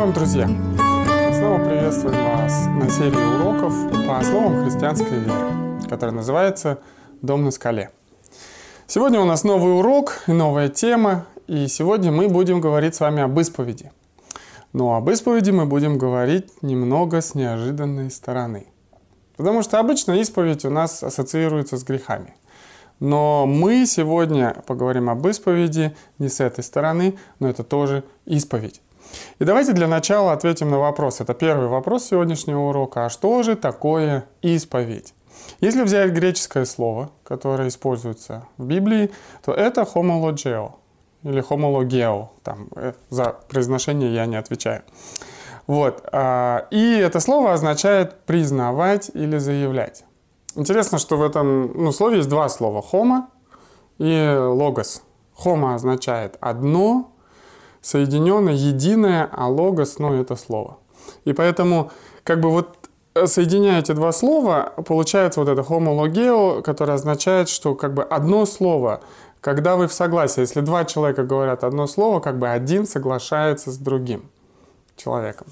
вам, друзья! Снова приветствуем вас на серии уроков по основам христианской веры, которая называется «Дом на скале». Сегодня у нас новый урок и новая тема, и сегодня мы будем говорить с вами об исповеди. Но об исповеди мы будем говорить немного с неожиданной стороны. Потому что обычно исповедь у нас ассоциируется с грехами. Но мы сегодня поговорим об исповеди не с этой стороны, но это тоже исповедь. И давайте для начала ответим на вопрос. Это первый вопрос сегодняшнего урока. А что же такое исповедь? Если взять греческое слово, которое используется в Библии, то это homologeo или homologeo. Там, э, за произношение я не отвечаю. Вот. А, и это слово означает признавать или заявлять. Интересно, что в этом ну, слове есть два слова. Хома и логос. Хома означает одно, соединенное, единое, а логос, ну, это слово. И поэтому, как бы вот соединяя эти два слова, получается вот это homologeo, которое означает, что как бы одно слово, когда вы в согласии, если два человека говорят одно слово, как бы один соглашается с другим человеком.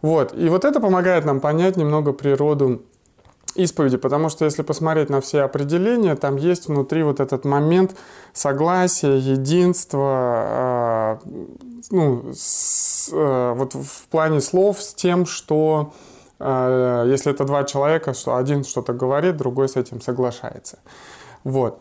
Вот. И вот это помогает нам понять немного природу исповеди, потому что если посмотреть на все определения, там есть внутри вот этот момент согласия, единства, э, ну, с, э, вот в плане слов с тем, что э, если это два человека, что один что-то говорит, другой с этим соглашается. Вот.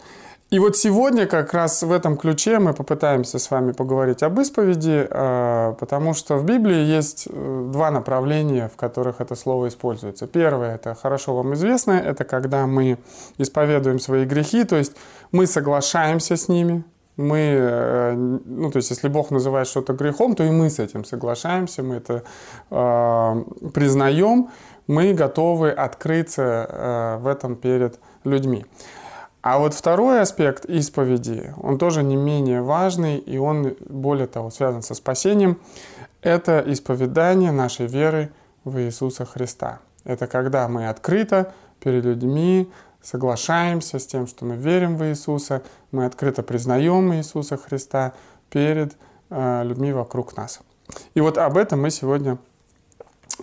И вот сегодня как раз в этом ключе мы попытаемся с вами поговорить об исповеди, э, потому что в Библии есть э, два направления, в которых это слово используется. Первое, это хорошо вам известно, это когда мы исповедуем свои грехи, то есть мы соглашаемся с ними, мы, э, ну, то есть, если Бог называет что-то грехом, то и мы с этим соглашаемся, мы это э, признаем, мы готовы открыться э, в этом перед людьми. А вот второй аспект исповеди, он тоже не менее важный, и он, более того, связан со спасением. Это исповедание нашей веры в Иисуса Христа. Это когда мы открыто перед людьми соглашаемся с тем, что мы верим в Иисуса, мы открыто признаем Иисуса Христа перед э, людьми вокруг нас. И вот об этом мы сегодня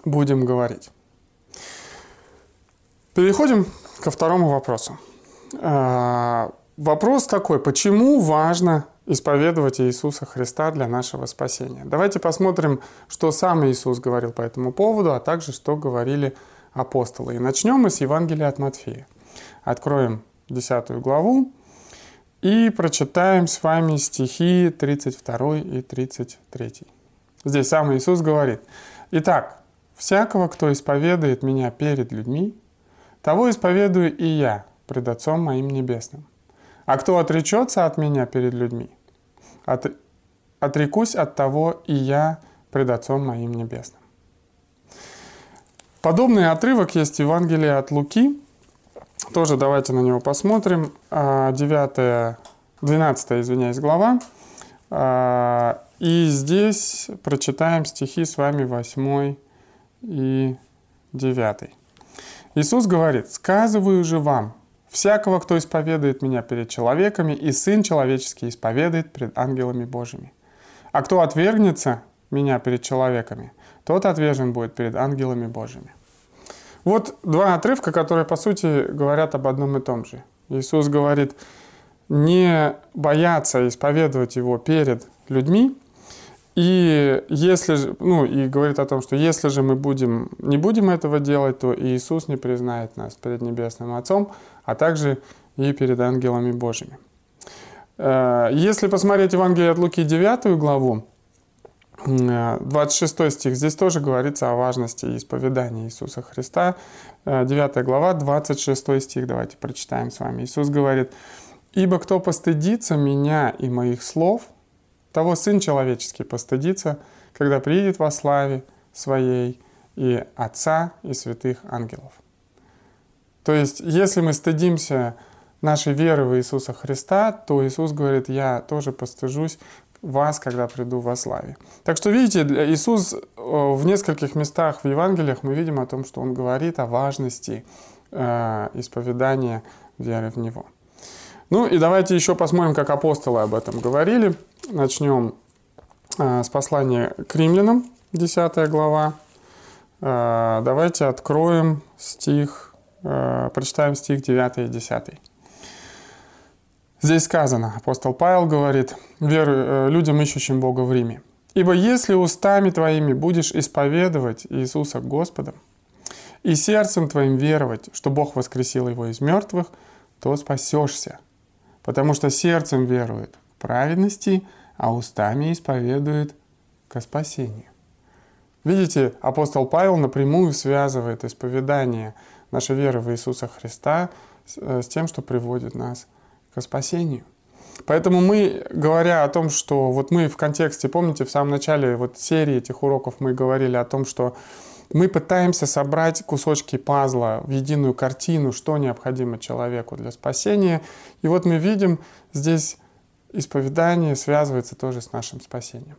будем говорить. Переходим ко второму вопросу. А, вопрос такой, почему важно исповедовать Иисуса Христа для нашего спасения? Давайте посмотрим, что сам Иисус говорил по этому поводу, а также что говорили апостолы. И начнем мы с Евангелия от Матфея. Откроем 10 главу и прочитаем с вами стихи 32 и 33. Здесь сам Иисус говорит, «Итак, всякого, кто исповедует Меня перед людьми, того исповедую и Я пред Отцом моим Небесным. А кто отречется от меня перед людьми, от, отрекусь от того и я пред Отцом моим Небесным. Подобный отрывок есть в Евангелии от Луки. Тоже давайте на него посмотрим. 9, а, 12, извиняюсь, глава. А, и здесь прочитаем стихи с вами 8 и 9. Иисус говорит, «Сказываю же вам, Всякого, кто исповедует меня перед человеками, и Сын Человеческий исповедует пред ангелами Божьими. А кто отвергнется меня перед человеками, тот отвержен будет перед ангелами Божьими. Вот два отрывка, которые, по сути, говорят об одном и том же. Иисус говорит, не бояться исповедовать Его перед людьми, и если же, ну, и говорит о том, что если же мы будем, не будем этого делать, то Иисус не признает нас перед Небесным Отцом, а также и перед ангелами Божьими. Э, если посмотреть Евангелие от Луки 9 главу, 26 э, стих, здесь тоже говорится о важности исповедания Иисуса Христа. 9 э, глава, 26 стих, давайте прочитаем с вами. Иисус говорит, «Ибо кто постыдится меня и моих слов, того Сын Человеческий постыдится, когда приедет во славе Своей и Отца и святых ангелов. То есть, если мы стыдимся нашей веры в Иисуса Христа, то Иисус говорит, я тоже постыжусь вас, когда приду во славе. Так что, видите, Иисус э, в нескольких местах в Евангелиях мы видим о том, что Он говорит о важности э, исповедания веры в Него. Ну и давайте еще посмотрим, как апостолы об этом говорили. Начнем э, с послания к римлянам, 10 глава. Давайте откроем стих, прочитаем стих 9 и 10. Здесь сказано, апостол Павел говорит, веру э, людям, ищущим Бога в Риме. «Ибо если устами твоими будешь исповедовать Иисуса Господом, и сердцем твоим веровать, что Бог воскресил его из мертвых, то спасешься, потому что сердцем верует к праведности, а устами исповедует к спасению». Видите, апостол Павел напрямую связывает исповедание нашей веры в Иисуса Христа с э, тем, что приводит нас к спасению. Поэтому мы, говоря о том, что вот мы в контексте, помните, в самом начале вот серии этих уроков мы говорили о том, что мы пытаемся собрать кусочки пазла в единую картину, что необходимо человеку для спасения. И вот мы видим здесь исповедание связывается тоже с нашим спасением.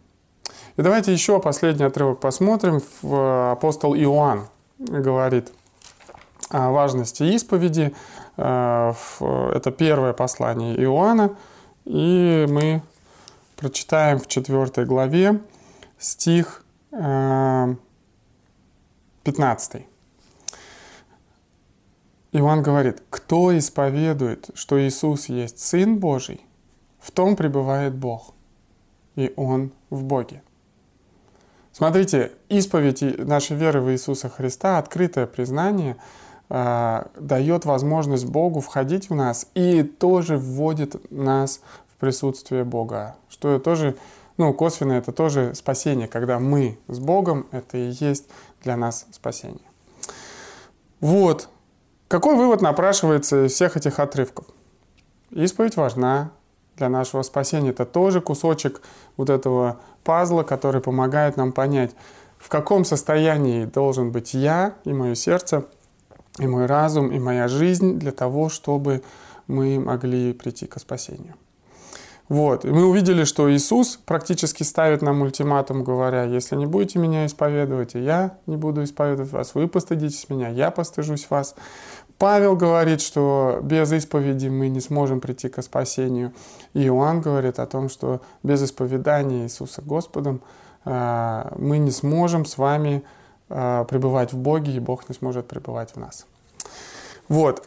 И давайте еще последний отрывок посмотрим. Апостол Иоанн говорит важности исповеди. Э, это первое послание Иоанна. И мы прочитаем в 4 главе стих 15. Э, Иоанн говорит, кто исповедует, что Иисус есть Сын Божий, в том пребывает Бог, и Он в Боге. Смотрите, исповедь нашей веры в Иисуса Христа, открытое признание – э, дает возможность Богу входить в нас и тоже вводит нас в присутствие Бога. Что тоже, ну, косвенно это тоже спасение, когда мы с Богом, это и есть для нас спасение. Вот. Какой вывод напрашивается из всех этих отрывков? Исповедь важна для нашего спасения. Это тоже кусочек вот этого пазла, который помогает нам понять, в каком состоянии должен быть я и мое сердце – и мой разум, и моя жизнь для того, чтобы мы могли прийти к спасению. Вот. И мы увидели, что Иисус практически ставит нам ультиматум, говоря, если не будете меня исповедовать, и я не буду исповедовать вас, вы постыдитесь меня, я постыжусь вас. Павел говорит, что без исповеди мы не сможем прийти к спасению. И Иоанн говорит о том, что без исповедания Иисуса Господом а, мы не сможем с вами Э, пребывать в Боге, и Бог не сможет пребывать в нас. Вот.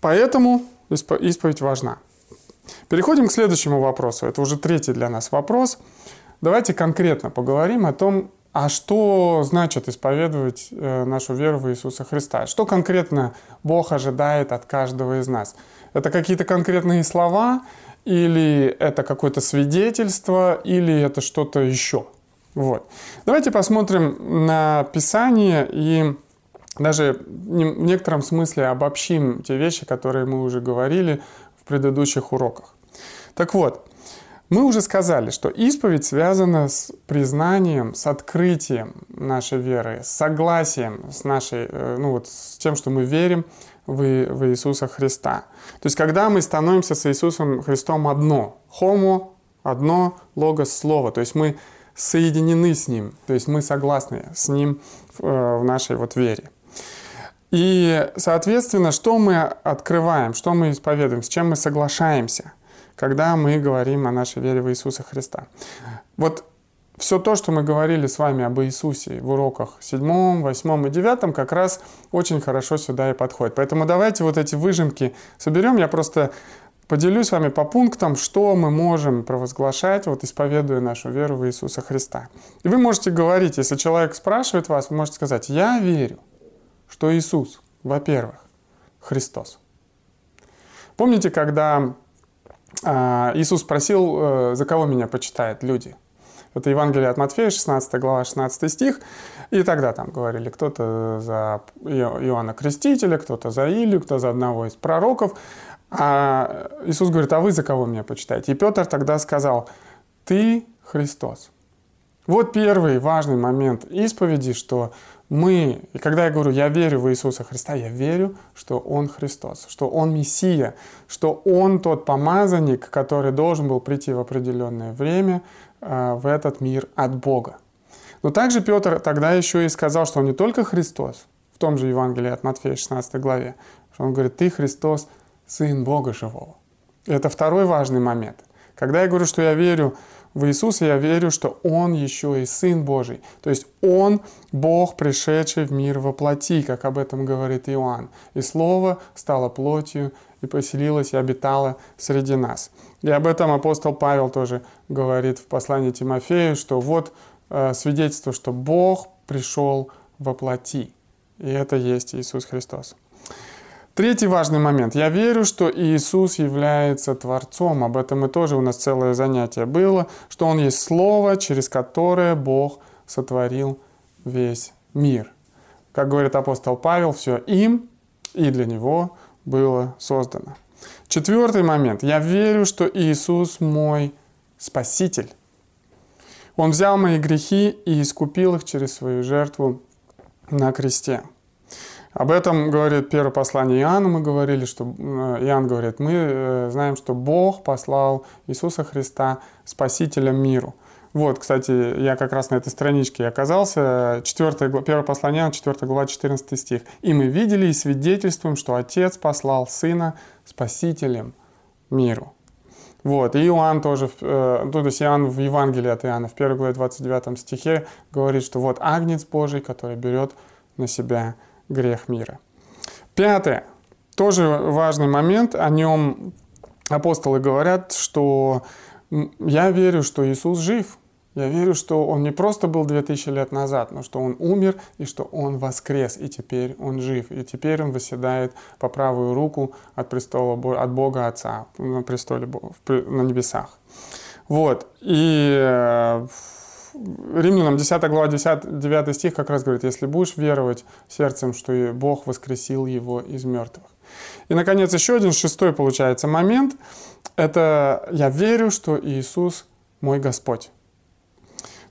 Поэтому исповедь важна. Переходим к следующему вопросу. Это уже третий для нас вопрос. Давайте конкретно поговорим о том, а что значит исповедовать э, нашу веру в Иисуса Христа? Что конкретно Бог ожидает от каждого из нас? Это какие-то конкретные слова, или это какое-то свидетельство, или это что-то еще? Вот. Давайте посмотрим на Писание и даже в некотором смысле обобщим те вещи, которые мы уже говорили в предыдущих уроках. Так вот, мы уже сказали, что исповедь связана с признанием, с открытием нашей веры, с согласием с нашей, э, ну вот, с тем, что мы верим в, в Иисуса Христа. То есть, когда мы становимся с Иисусом Христом одно, homo, одно, логос, слово. То есть, мы соединены с Ним, то есть мы согласны с Ним в э, нашей вот вере. И, соответственно, что мы открываем, что мы исповедуем, с чем мы соглашаемся, когда мы говорим о нашей вере в Иисуса Христа. Вот все то, что мы говорили с вами об Иисусе в уроках 7, 8 и 9, как раз очень хорошо сюда и подходит. Поэтому давайте вот эти выжимки соберем. Я просто Поделюсь с вами по пунктам, что мы можем провозглашать, вот исповедуя нашу веру в Иисуса Христа. И вы можете говорить, если человек спрашивает вас, вы можете сказать, я верю, что Иисус, во-первых, Христос. Помните, когда а, Иисус спросил, э, за кого меня почитают люди? Это Евангелие от Матфея, 16 глава, 16 стих. И тогда там говорили, кто-то за Иоанна Крестителя, кто-то за Илью, кто за одного из пророков. А Иисус говорит, а вы за кого меня почитаете? И Петр тогда сказал, ты Христос. Вот первый важный момент исповеди, что мы, и когда я говорю, я верю в Иисуса Христа, я верю, что Он Христос, что Он Мессия, что Он тот помазанник, который должен был прийти в определенное время э, в этот мир от Бога. Но также Петр тогда еще и сказал, что Он не только Христос, в том же Евангелии от Матфея 16 главе, что Он говорит, ты Христос, Сын Бога Живого. Это второй важный момент. Когда я говорю, что я верю в Иисуса, я верю, что Он еще и Сын Божий. То есть Он Бог, пришедший в мир во плоти, как об этом говорит Иоанн. И Слово стало плотью и поселилось и обитало среди нас. И об этом апостол Павел тоже говорит в послании Тимофею, что вот э, свидетельство, что Бог пришел во плоти. И это есть Иисус Христос. Третий важный момент. Я верю, что Иисус является Творцом. Об этом и тоже у нас целое занятие было, что Он есть Слово, через которое Бог сотворил весь мир. Как говорит апостол Павел, все им и для Него было создано. Четвертый момент. Я верю, что Иисус мой Спаситель. Он взял мои грехи и искупил их через свою жертву на кресте. Об этом говорит первое послание Иоанна, мы говорили, что э, Иоанн говорит, мы э, знаем, что Бог послал Иисуса Христа Спасителем миру. Вот, кстати, я как раз на этой страничке оказался, 4, первое послание Иоанна, 4 глава, 14 стих. «И мы видели и свидетельствуем, что Отец послал Сына Спасителем миру». Вот, и Иоанн тоже, э, то есть Иоанн в Евангелии от Иоанна, в 1 главе 29 стихе говорит, что вот Агнец Божий, который берет на себя грех мира. Пятое. Тоже важный момент. О нем апостолы говорят, что я верю, что Иисус жив. Я верю, что Он не просто был 2000 лет назад, но что Он умер и что Он воскрес, и теперь Он жив. И теперь Он восседает по правую руку от престола от Бога Отца на престоле на небесах. Вот. И э, Римлянам 10 глава 10, 9 стих как раз говорит, если будешь веровать сердцем, что Бог воскресил его из мертвых. И, наконец, еще один шестой, получается, момент. Это я верю, что Иисус мой Господь.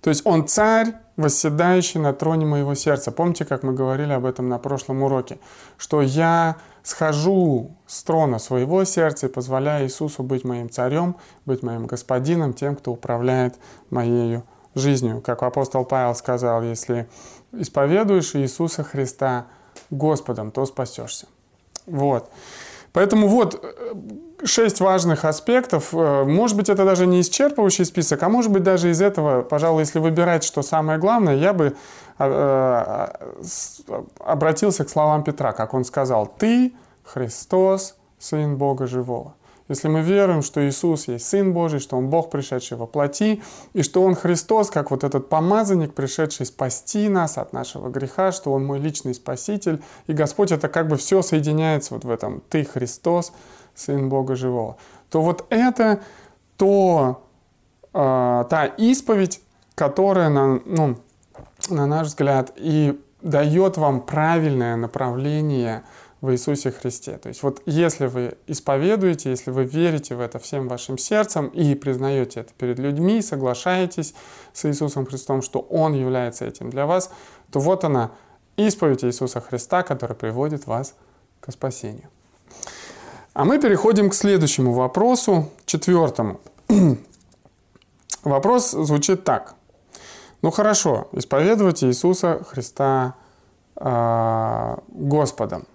То есть Он царь, восседающий на троне моего сердца. Помните, как мы говорили об этом на прошлом уроке? Что я схожу с трона своего сердца и позволяю Иисусу быть моим царем, быть моим господином, тем, кто управляет моей жизнью. Как апостол Павел сказал, если исповедуешь Иисуса Христа Господом, то спасешься. Вот. Поэтому вот э, шесть важных аспектов. Э, может быть, это даже не исчерпывающий список, а может быть, даже из этого, пожалуй, если выбирать, что самое главное, я бы э, обратился к словам Петра, как он сказал, «Ты, Христос, Сын Бога Живого». Если мы веруем, что Иисус есть Сын Божий, что Он Бог, пришедший во плоти, и что Он Христос, как вот этот помазанник, пришедший спасти нас от нашего греха, что Он мой личный Спаситель, и Господь, это как бы все соединяется вот в этом «Ты Христос, Сын Бога Живого», то вот это то, э, та исповедь, которая, на, ну, на наш взгляд, и дает вам правильное направление – в Иисусе Христе. То есть вот если вы исповедуете, если вы верите в это всем вашим сердцем и признаете это перед людьми, соглашаетесь с Иисусом Христом, что Он является этим для вас, то вот она, исповедь Иисуса Христа, которая приводит вас к спасению. А мы переходим к следующему вопросу, четвертому. Вопрос звучит так. Ну хорошо, исповедовать Иисуса Христа э, Господом.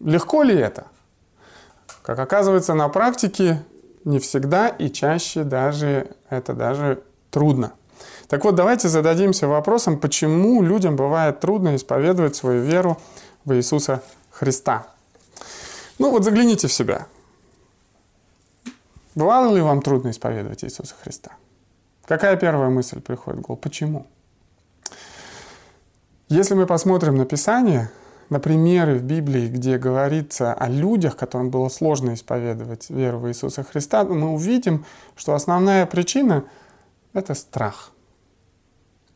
Легко ли это? Как оказывается, на практике не всегда и чаще даже это даже трудно. Так вот, давайте зададимся вопросом, почему людям бывает трудно исповедовать свою веру в Иисуса Христа. Ну вот загляните в себя. Бывало ли вам трудно исповедовать Иисуса Христа? Какая первая мысль приходит в голову? Почему? Если мы посмотрим на Писание, на примеры в Библии, где говорится о людях, которым было сложно исповедовать веру в Иисуса Христа, мы увидим, что основная причина — это страх.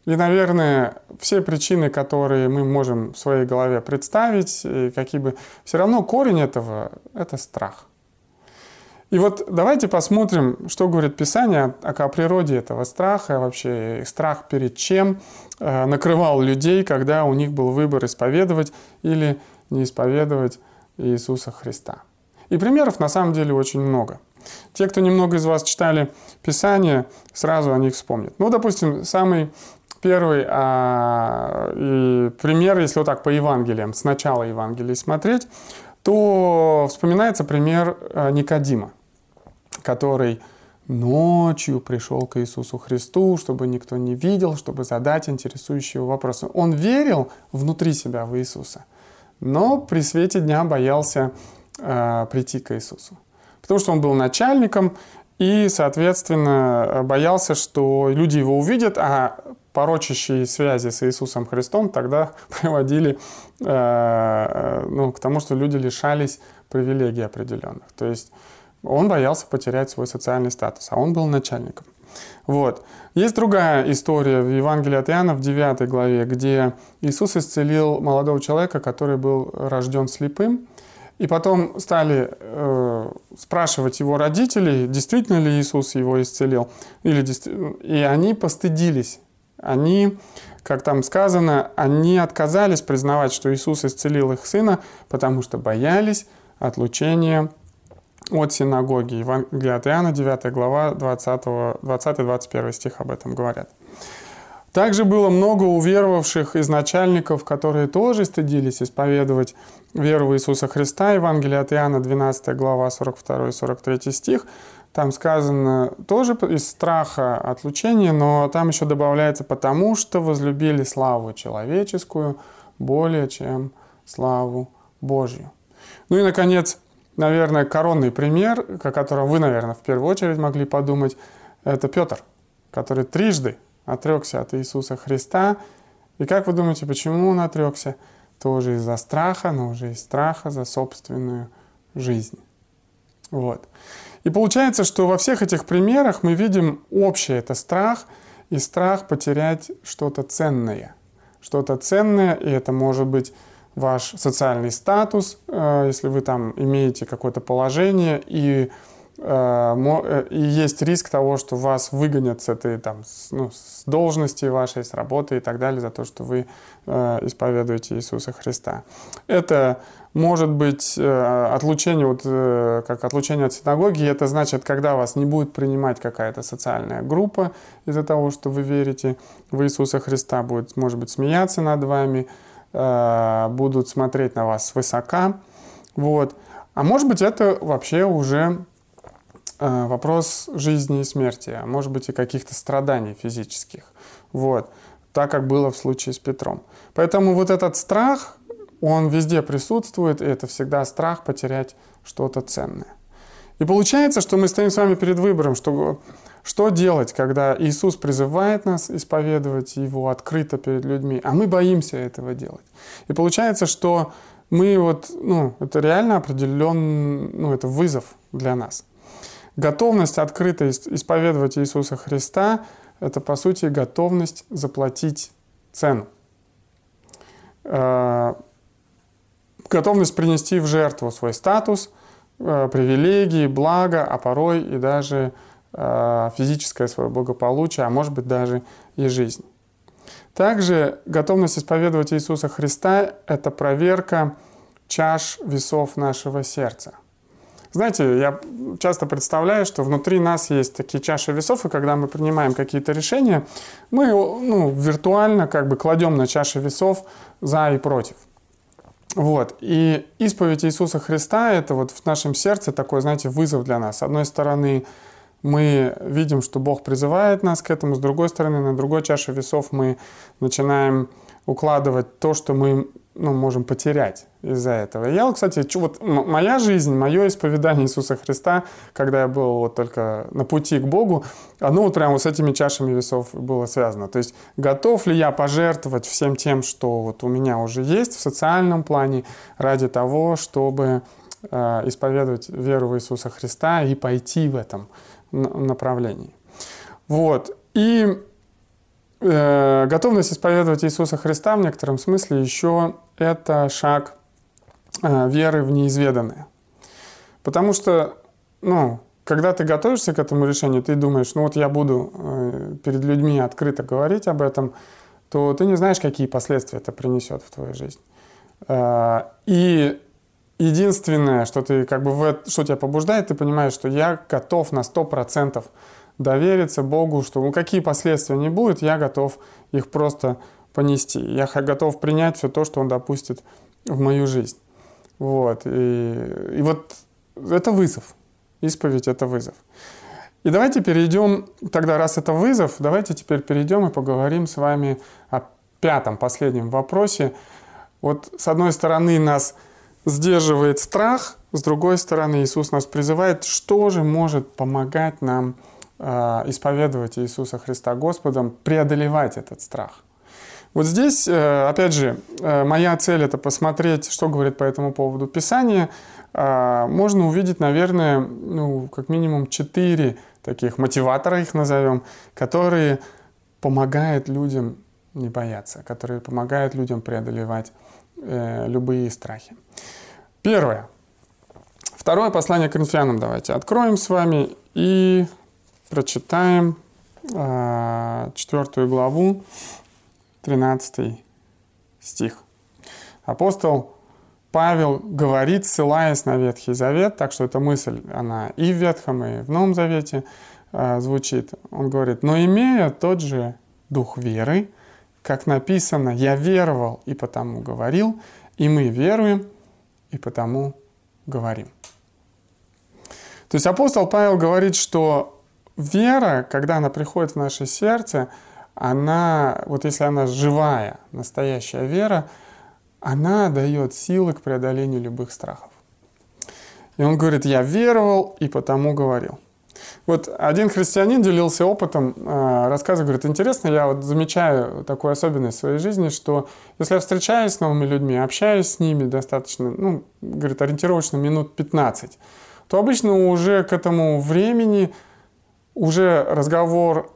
И, наверное, все причины, которые мы можем в своей голове представить, какие бы, все равно корень этого — это страх. И вот давайте посмотрим, что говорит Писание о, о природе этого страха, вообще страх перед чем э, накрывал людей, когда у них был выбор исповедовать или не исповедовать Иисуса Христа. И примеров на самом деле очень много. Те, кто немного из вас читали Писание, сразу о них вспомнят. Ну, допустим, самый первый а, и пример, если вот так по Евангелиям, с начала Евангелия смотреть, то вспоминается пример э, Никодима который ночью пришел к Иисусу Христу, чтобы никто не видел, чтобы задать интересующие его вопросы. Он верил внутри себя в Иисуса, но при свете дня боялся э, прийти к Иисусу. Потому что он был начальником и, соответственно, боялся, что люди его увидят, а порочащие связи с Иисусом Христом тогда приводили э, ну, к тому, что люди лишались привилегий определенных. То есть он боялся потерять свой социальный статус, а он был начальником. Вот. Есть другая история в Евангелии от Иоанна в 9 главе, где Иисус исцелил молодого человека, который был рожден слепым. И потом стали э, спрашивать его родителей, действительно ли Иисус его исцелил. Или, и они постыдились. Они, как там сказано, они отказались признавать, что Иисус исцелил их сына, потому что боялись отлучения от синагоги. Евангелие от Иоанна, 9 глава, 20-21 стих об этом говорят. Также было много уверовавших из начальников, которые тоже стыдились исповедовать веру в Иисуса Христа. Евангелие от Иоанна, 12 глава, 42-43 стих. Там сказано тоже из страха отлучения, но там еще добавляется «потому что возлюбили славу человеческую более, чем славу Божью». Ну и, наконец, наверное, коронный пример, о котором вы, наверное, в первую очередь могли подумать, это Петр, который трижды отрекся от Иисуса Христа. И как вы думаете, почему он отрекся? Тоже из-за страха, но уже из страха за собственную жизнь. Вот. И получается, что во всех этих примерах мы видим общее это страх и страх потерять что-то ценное. Что-то ценное, и это может быть ваш социальный статус, э, если вы там имеете какое-то положение, и, э, э, и есть риск того, что вас выгонят с этой там, ну, с должности вашей, с работы и так далее за то, что вы исповедуете Иисуса Христа. Это может быть отлучение, вот, как отлучение от синагоги, это значит, когда вас не будет принимать какая-то социальная группа из-за того, что вы верите в Иисуса Христа, будет, может быть, смеяться над вами, будут смотреть на вас свысока. Вот. А может быть, это вообще уже э, вопрос жизни и смерти, а может быть и каких-то страданий физических. Вот. Так как было в случае с Петром. Поэтому вот этот страх, он везде присутствует, и это всегда страх потерять что-то ценное. И получается, что мы стоим с вами перед выбором, что что делать, когда Иисус призывает нас исповедовать Его открыто перед людьми, а мы боимся этого делать? И получается, что мы вот, ну, это реально определен, ну, это вызов для нас. Готовность открыто исповедовать Иисуса Христа – это, по сути, готовность заплатить цену. Э, готовность принести в жертву свой статус, э, привилегии, благо, а порой и даже физическое свое благополучие, а может быть даже и жизнь. Также готовность исповедовать Иисуса Христа – это проверка чаш весов нашего сердца. Знаете, я часто представляю, что внутри нас есть такие чаши весов, и когда мы принимаем какие-то решения, мы ну, виртуально как бы кладем на чаши весов за и против. Вот. И исповедь Иисуса Христа – это вот в нашем сердце такой, знаете, вызов для нас. С одной стороны, мы видим, что Бог призывает нас к этому, с другой стороны, на другой чаше весов мы начинаем укладывать то, что мы ну, можем потерять из-за этого. Я, кстати, вот моя жизнь, мое исповедание Иисуса Христа, когда я был вот только на пути к Богу, оно вот прямо вот с этими чашами весов было связано. То есть готов ли я пожертвовать всем тем, что вот у меня уже есть в социальном плане, ради того, чтобы э, исповедовать веру в Иисуса Христа и пойти в этом направлений. Вот. И э, готовность исповедовать Иисуса Христа в некотором смысле еще это шаг э, веры в неизведанное. Потому что, ну, когда ты готовишься к этому решению, ты думаешь, ну вот я буду э, перед людьми открыто говорить об этом, то ты не знаешь, какие последствия это принесет в твою жизнь. Э, и единственное, что ты как бы в, что тебя побуждает, ты понимаешь, что я готов на 100% довериться Богу, что ну, какие последствия не будет, я готов их просто понести. Я готов принять все то, что Он допустит в мою жизнь. Вот. И, и вот это вызов. Исповедь — это вызов. И давайте перейдем, тогда раз это вызов, давайте теперь перейдем и поговорим с вами о пятом, последнем вопросе. Вот с одной стороны нас сдерживает страх, с другой стороны Иисус нас призывает, что же может помогать нам э, исповедовать Иисуса Христа Господом, преодолевать этот страх. Вот здесь, э, опять же, э, моя цель это посмотреть, что говорит по этому поводу Писание. Э, можно увидеть, наверное, ну, как минимум четыре таких мотиватора их назовем, которые помогают людям не бояться, которые помогают людям преодолевать э, любые страхи. Первое. Второе послание к Коринфянам давайте откроем с вами и прочитаем э, четвертую главу, 13 стих. Апостол Павел говорит, ссылаясь на Ветхий Завет, так что эта мысль, она и в Ветхом, и в Новом Завете э, звучит. Он говорит, но имея тот же дух веры, как написано, я веровал и потому говорил, и мы веруем и потому говорим. То есть апостол Павел говорит, что вера, когда она приходит в наше сердце, она, вот если она живая, настоящая вера, она дает силы к преодолению любых страхов. И он говорит, я веровал и потому говорил. Вот один христианин делился опытом, э, рассказывает, говорит, интересно, я вот замечаю такую особенность в своей жизни, что если я встречаюсь с новыми людьми, общаюсь с ними достаточно, ну, говорит, ориентировочно минут 15, то обычно уже к этому времени уже разговор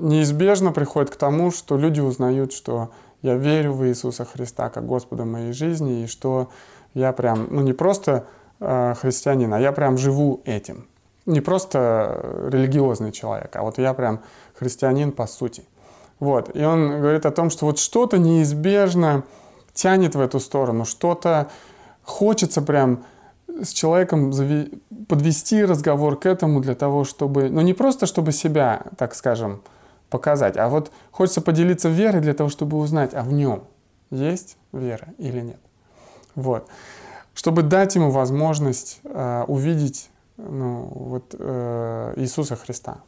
неизбежно приходит к тому, что люди узнают, что я верю в Иисуса Христа как Господа моей жизни, и что я прям, ну не просто э, христианин, а я прям живу этим. Не просто религиозный человек, а вот я прям христианин по сути. Вот. И он говорит о том, что вот что-то неизбежно тянет в эту сторону, что-то хочется прям с человеком подвести разговор к этому для того, чтобы, ну не просто чтобы себя, так скажем, показать. А вот хочется поделиться верой для того, чтобы узнать, а в нем есть вера или нет. Вот. Чтобы дать ему возможность э, увидеть ну, вот, э, Иисуса Христа.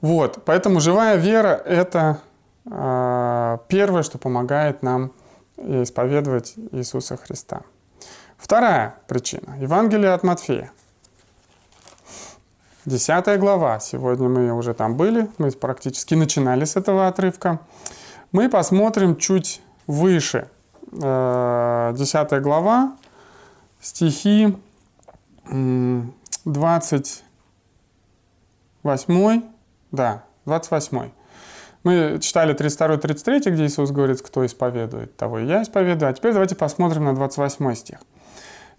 Вот. Поэтому живая вера – это э, первое, что помогает нам исповедовать Иисуса Христа. Вторая причина – Евангелие от Матфея – Десятая глава. Сегодня мы уже там были, мы практически начинали с этого отрывка. Мы посмотрим чуть выше. Э, десятая глава, стихи 28, да, 28. Мы читали 32-33, где Иисус говорит, кто исповедует, того и я исповедую. А теперь давайте посмотрим на 28 стих.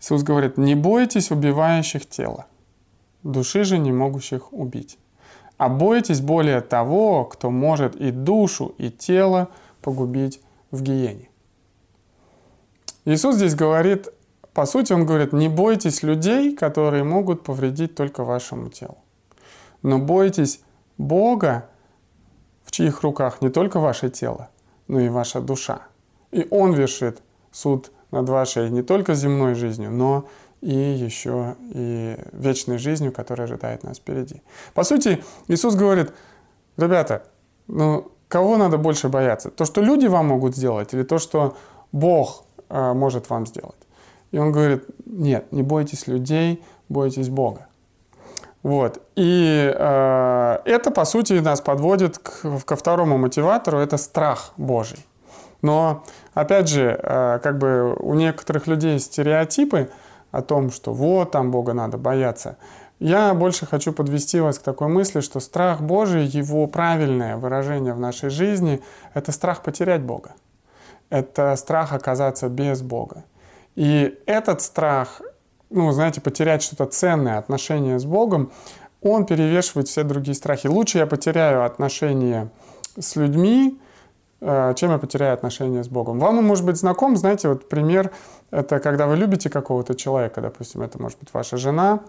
Иисус говорит, не бойтесь убивающих тело души же не могущих убить. А бойтесь более того, кто может и душу, и тело погубить в гиене. Иисус здесь говорит, по сути, Он говорит, не бойтесь людей, которые могут повредить только вашему телу. Но бойтесь Бога, в чьих руках не только ваше тело, но и ваша душа. И Он вершит суд над вашей не только земной жизнью, но и еще и вечной жизнью, которая ожидает нас впереди. По сути, Иисус говорит, ребята, ну кого надо больше бояться? То, что люди вам могут сделать, или то, что Бог э, может вам сделать? И он говорит, нет, не бойтесь людей, бойтесь Бога. Вот. И э, это, по сути, нас подводит к, ко второму мотиватору, это страх Божий. Но, опять же, э, как бы у некоторых людей стереотипы, о том, что вот там Бога надо бояться. Я больше хочу подвести вас к такой мысли, что страх Божий, его правильное выражение в нашей жизни, это страх потерять Бога. Это страх оказаться без Бога. И этот страх, ну, знаете, потерять что-то ценное, отношение с Богом, он перевешивает все другие страхи. Лучше я потеряю отношения с людьми, Э, чем я потеряю отношения с Богом. Вам он может быть знаком, знаете, вот пример, это когда вы любите какого-то человека, допустим, это может быть ваша жена,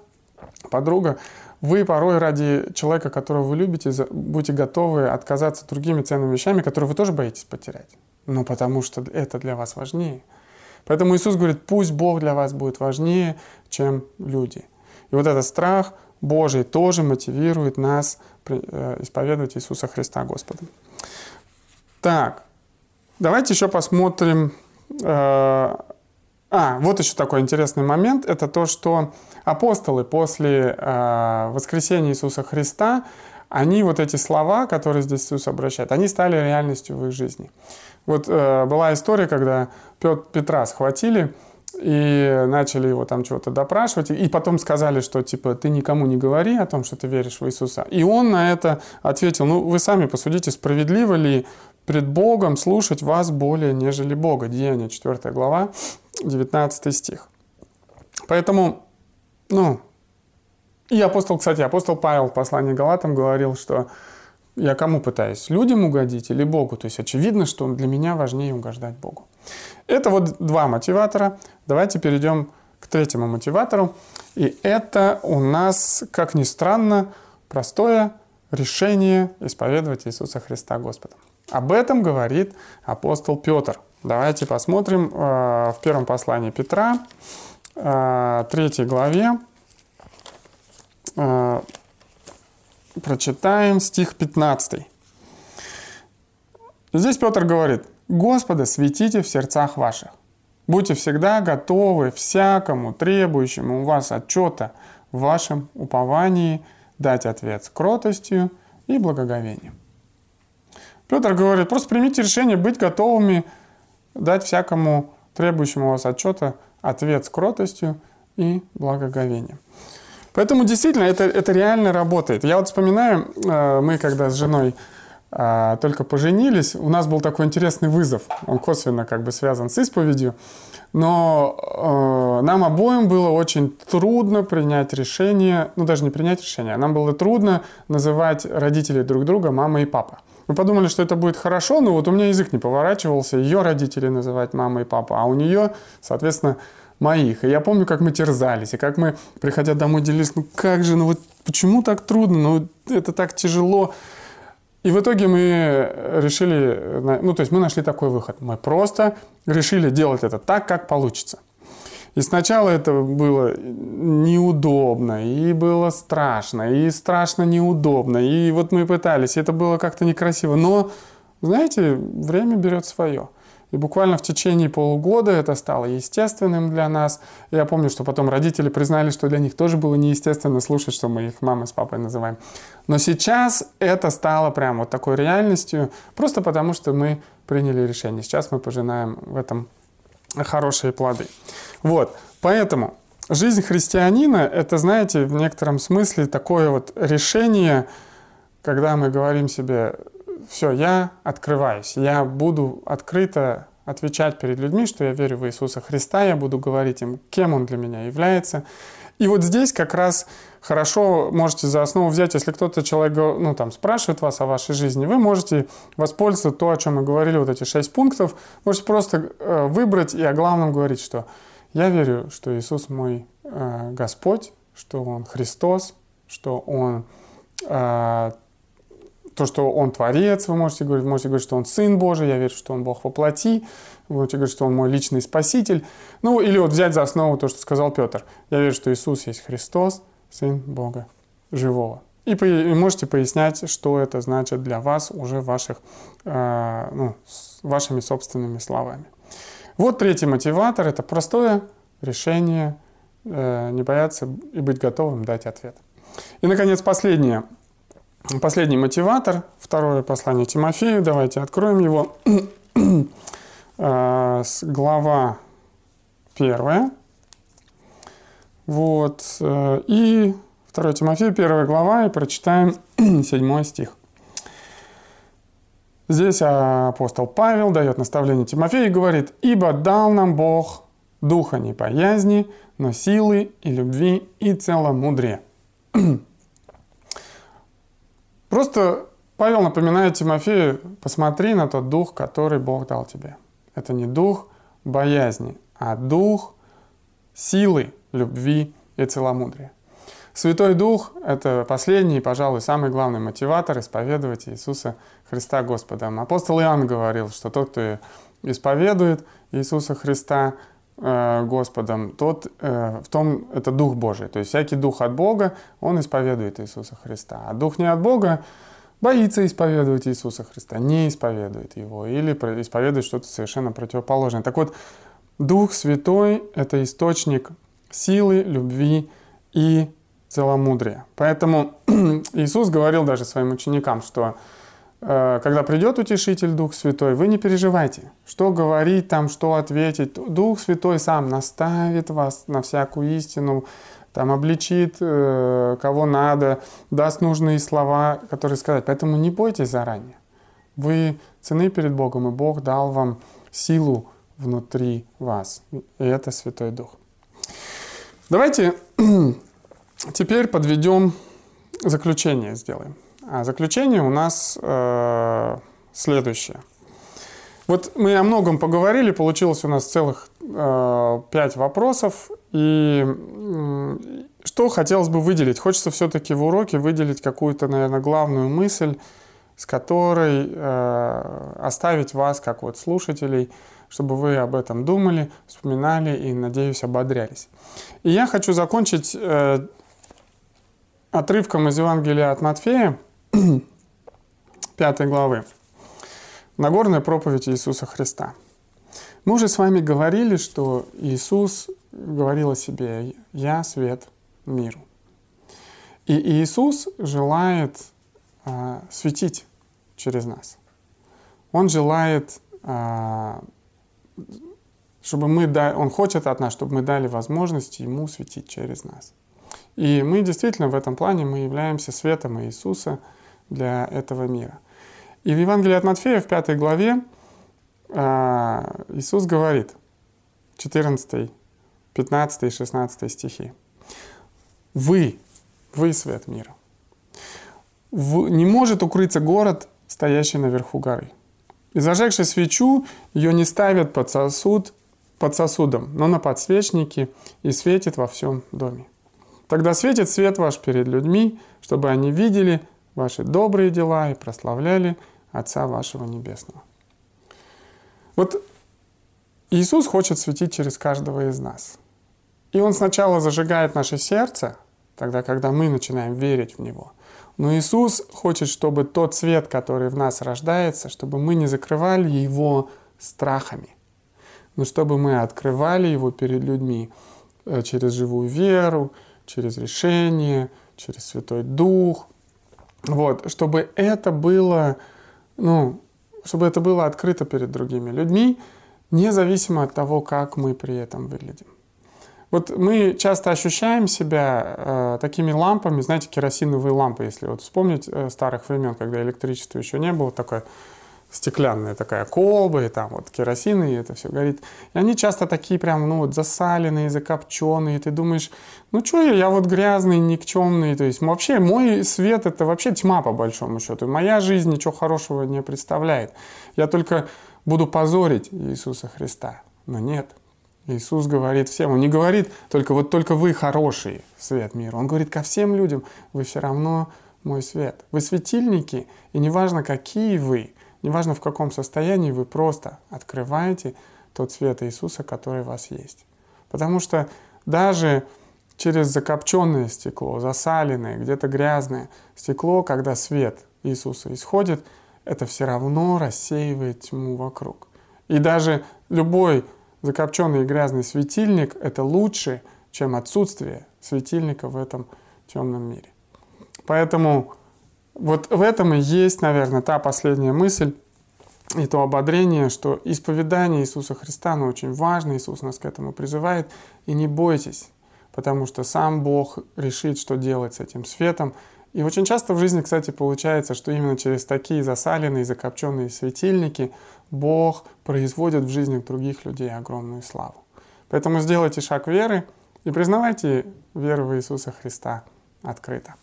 подруга, вы порой ради человека, которого вы любите, будете готовы отказаться другими ценными вещами, которые вы тоже боитесь потерять. Ну, потому что это для вас важнее. Поэтому Иисус говорит, пусть Бог для вас будет важнее, чем люди. И вот этот страх, Божий тоже мотивирует нас э, исповедовать Иисуса Христа Господа. Так, давайте еще посмотрим. Э, а, вот еще такой интересный момент. Это то, что апостолы после э, воскресения Иисуса Христа, они вот эти слова, которые здесь Иисус обращает, они стали реальностью в их жизни. Вот была история, когда Петра схватили, и начали его там чего-то допрашивать, и потом сказали, что типа ты никому не говори о том, что ты веришь в Иисуса. И он на это ответил, ну вы сами посудите, справедливо ли пред Богом слушать вас более, нежели Бога. Деяние 4 глава, 19 стих. Поэтому, ну, и апостол, кстати, апостол Павел в послании Галатам говорил, что я кому пытаюсь? Людям угодить или Богу? То есть очевидно, что для меня важнее угождать Богу. Это вот два мотиватора. Давайте перейдем к третьему мотиватору. И это у нас, как ни странно, простое решение исповедовать Иисуса Христа Господа. Об этом говорит апостол Петр. Давайте посмотрим э, в первом послании Петра, э, третьей главе, э, прочитаем стих 15. Здесь Петр говорит, «Господа светите в сердцах ваших, Будьте всегда готовы всякому требующему у вас отчета в вашем уповании дать ответ с кротостью и благоговением. Петр говорит, просто примите решение быть готовыми дать всякому требующему у вас отчета ответ с кротостью и благоговением. Поэтому действительно это, это реально работает. Я вот вспоминаю, э, мы когда с женой а, только поженились, у нас был такой интересный вызов. Он косвенно как бы связан с исповедью. Но э, нам обоим было очень трудно принять решение, ну даже не принять решение, а нам было трудно называть родителей друг друга мама и папа. Мы подумали, что это будет хорошо, но вот у меня язык не поворачивался ее родителей называть мама и папа, а у нее, соответственно, моих. И я помню, как мы терзались, и как мы, приходя домой, делились, ну как же, ну вот почему так трудно, ну это так тяжело. И в итоге мы решили, ну то есть мы нашли такой выход. Мы просто решили делать это так, как получится. И сначала это было неудобно, и было страшно, и страшно неудобно. И вот мы пытались, и это было как-то некрасиво. Но, знаете, время берет свое. И буквально в течение полугода это стало естественным для нас. Я помню, что потом родители признали, что для них тоже было неестественно слушать, что мы их мамой с папой называем. Но сейчас это стало прям вот такой реальностью, просто потому что мы приняли решение. Сейчас мы пожинаем в этом хорошие плоды. Вот, поэтому жизнь христианина – это, знаете, в некотором смысле такое вот решение, когда мы говорим себе, все, я открываюсь, я буду открыто отвечать перед людьми, что я верю в Иисуса Христа, я буду говорить им, кем Он для меня является. И вот здесь как раз хорошо можете за основу взять, если кто-то человек ну, там, спрашивает вас о вашей жизни, вы можете воспользоваться то, о чем мы говорили, вот эти шесть пунктов, можете просто э, выбрать и о главном говорить, что я верю, что Иисус мой э, Господь, что Он Христос, что Он э, то, что Он Творец, вы можете говорить, можете говорить, что Он Сын Божий, я верю, что Он Бог воплоти, вы можете говорить, что Он мой личный Спаситель. Ну, или вот взять за основу то, что сказал Петр. Я верю, что Иисус есть Христос, Сын Бога живого. И, по, и можете пояснять, что это значит для вас уже ваших, э, ну, с вашими собственными словами. Вот третий мотиватор – это простое решение э, не бояться и быть готовым дать ответ. И, наконец, последнее – Последний мотиватор, второе послание Тимофею, давайте откроем его. А, глава первая. Вот. Э, и 2 Тимофею, первая глава, и прочитаем седьмой стих. Здесь апостол Павел дает наставление Тимофею и говорит, «Ибо дал нам Бог духа не боязни, но силы и любви и целомудрия». Просто Павел напоминает Тимофею, посмотри на тот дух, который Бог дал тебе. Это не дух боязни, а дух силы, любви и целомудрия. Святой Дух – это последний, пожалуй, самый главный мотиватор исповедовать Иисуса Христа Господом. Апостол Иоанн говорил, что тот, кто исповедует Иисуса Христа, э, Господом, тот э, в том это Дух Божий. То есть всякий дух от Бога, он исповедует Иисуса Христа. А дух не от Бога боится исповедовать Иисуса Христа, не исповедует его или исповедует что-то совершенно противоположное. Так вот, Дух Святой — это источник силы, любви и целомудрия. Поэтому Иисус говорил даже своим ученикам, что когда придет утешитель Дух Святой, вы не переживайте, что говорить там, что ответить. Дух Святой сам наставит вас на всякую истину, там обличит, э, кого надо, даст нужные слова, которые сказать. Поэтому не бойтесь заранее. Вы цены перед Богом, и Бог дал вам силу внутри вас. И это Святой Дух. Давайте теперь подведем заключение, сделаем. А заключение у нас э, следующее. Вот мы о многом поговорили, получилось у нас целых э, пять вопросов. И э, что хотелось бы выделить? Хочется все-таки в уроке выделить какую-то, наверное, главную мысль, с которой э, оставить вас, как вот слушателей, чтобы вы об этом думали, вспоминали и, надеюсь, ободрялись. И я хочу закончить э, отрывком из Евангелия от Матфея, 5 главы. Нагорная проповедь Иисуса Христа. Мы уже с вами говорили, что Иисус говорил о себе «Я свет миру». И Иисус желает э, светить через нас. Он желает, э, чтобы мы дали, Он хочет от нас, чтобы мы дали возможность Ему светить через нас. И мы действительно в этом плане мы являемся светом Иисуса – для этого мира. И в Евангелии от Матфея в пятой главе а, Иисус говорит, 14, 15 и 16 стихи. Вы, вы свет мира. В, не может укрыться город, стоящий наверху горы. И зажегши свечу, ее не ставят под сосуд, под сосудом, но на подсвечнике и светит во всем доме. Тогда светит свет ваш перед людьми, чтобы они видели ваши добрые дела и прославляли Отца вашего Небесного. Вот Иисус хочет светить через каждого из нас. И Он сначала зажигает наше сердце, тогда, когда мы начинаем верить в Него. Но Иисус хочет, чтобы тот свет, который в нас рождается, чтобы мы не закрывали его страхами, но чтобы мы открывали его перед людьми э, через живую веру, через решение, через Святой Дух, вот, чтобы это было, ну, чтобы это было открыто перед другими людьми, независимо от того, как мы при этом выглядим. Вот мы часто ощущаем себя э, такими лампами, знаете, керосиновые лампы, если вот вспомнить э, старых времен, когда электричества еще не было, такое стеклянная такая колба, и там вот керосин, и это все горит. И они часто такие прям, ну вот засаленные, закопченные, и ты думаешь, ну что я, я вот грязный, никчемный, то есть вообще мой свет это вообще тьма по большому счету. Моя жизнь ничего хорошего не представляет. Я только буду позорить Иисуса Христа. Но нет, Иисус говорит всем, Он не говорит только вот только вы хороший свет мира. Он говорит ко всем людям, вы все равно мой свет. Вы светильники, и неважно, какие вы, Неважно в каком состоянии, вы просто открываете тот свет Иисуса, который у вас есть. Потому что даже через закопченное стекло, засаленное, где-то грязное стекло, когда свет Иисуса исходит, это все равно рассеивает тьму вокруг. И даже любой закопченный и грязный светильник – это лучше, чем отсутствие светильника в этом темном мире. Поэтому вот в этом и есть, наверное, та последняя мысль, и то ободрение, что исповедание Иисуса Христа, оно очень важно, Иисус нас к этому призывает, и не бойтесь, потому что сам Бог решит, что делать с этим светом. И очень часто в жизни, кстати, получается, что именно через такие засаленные, закопченные светильники Бог производит в жизни других людей огромную славу. Поэтому сделайте шаг веры и признавайте веру в Иисуса Христа открыто.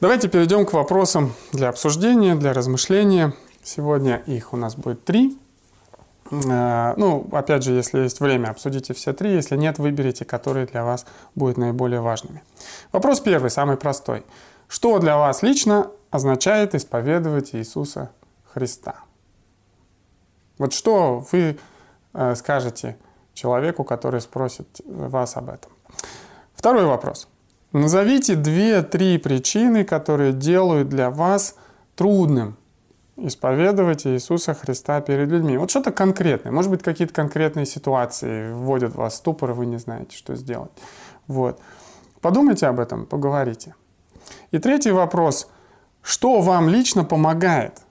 Давайте перейдем к вопросам для обсуждения, для размышления. Сегодня их у нас будет три. Э, ну, опять же, если есть время, обсудите все три. Если нет, выберите, которые для вас будут наиболее важными. Вопрос первый, самый простой. Что для вас лично означает исповедовать Иисуса Христа? Вот что вы э, скажете человеку, который спросит вас об этом. Второй вопрос. Назовите две-три причины, которые делают для вас трудным исповедовать Иисуса Христа перед людьми. Вот что-то конкретное. Может быть, какие-то конкретные ситуации вводят вас в ступор, и вы не знаете, что сделать. Вот. Подумайте об этом, поговорите. И третий вопрос. Что вам лично помогает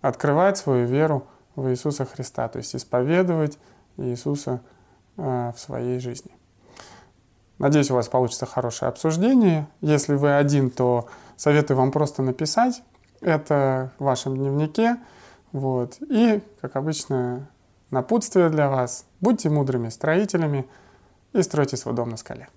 открывать свою веру в Иисуса Христа, то есть исповедовать Иисуса э, в своей жизни? Надеюсь, у вас получится хорошее обсуждение. Если вы один, то советую вам просто написать это в вашем дневнике. Вот. И, как обычно, напутствие для вас. Будьте мудрыми строителями и стройте свой дом на скале.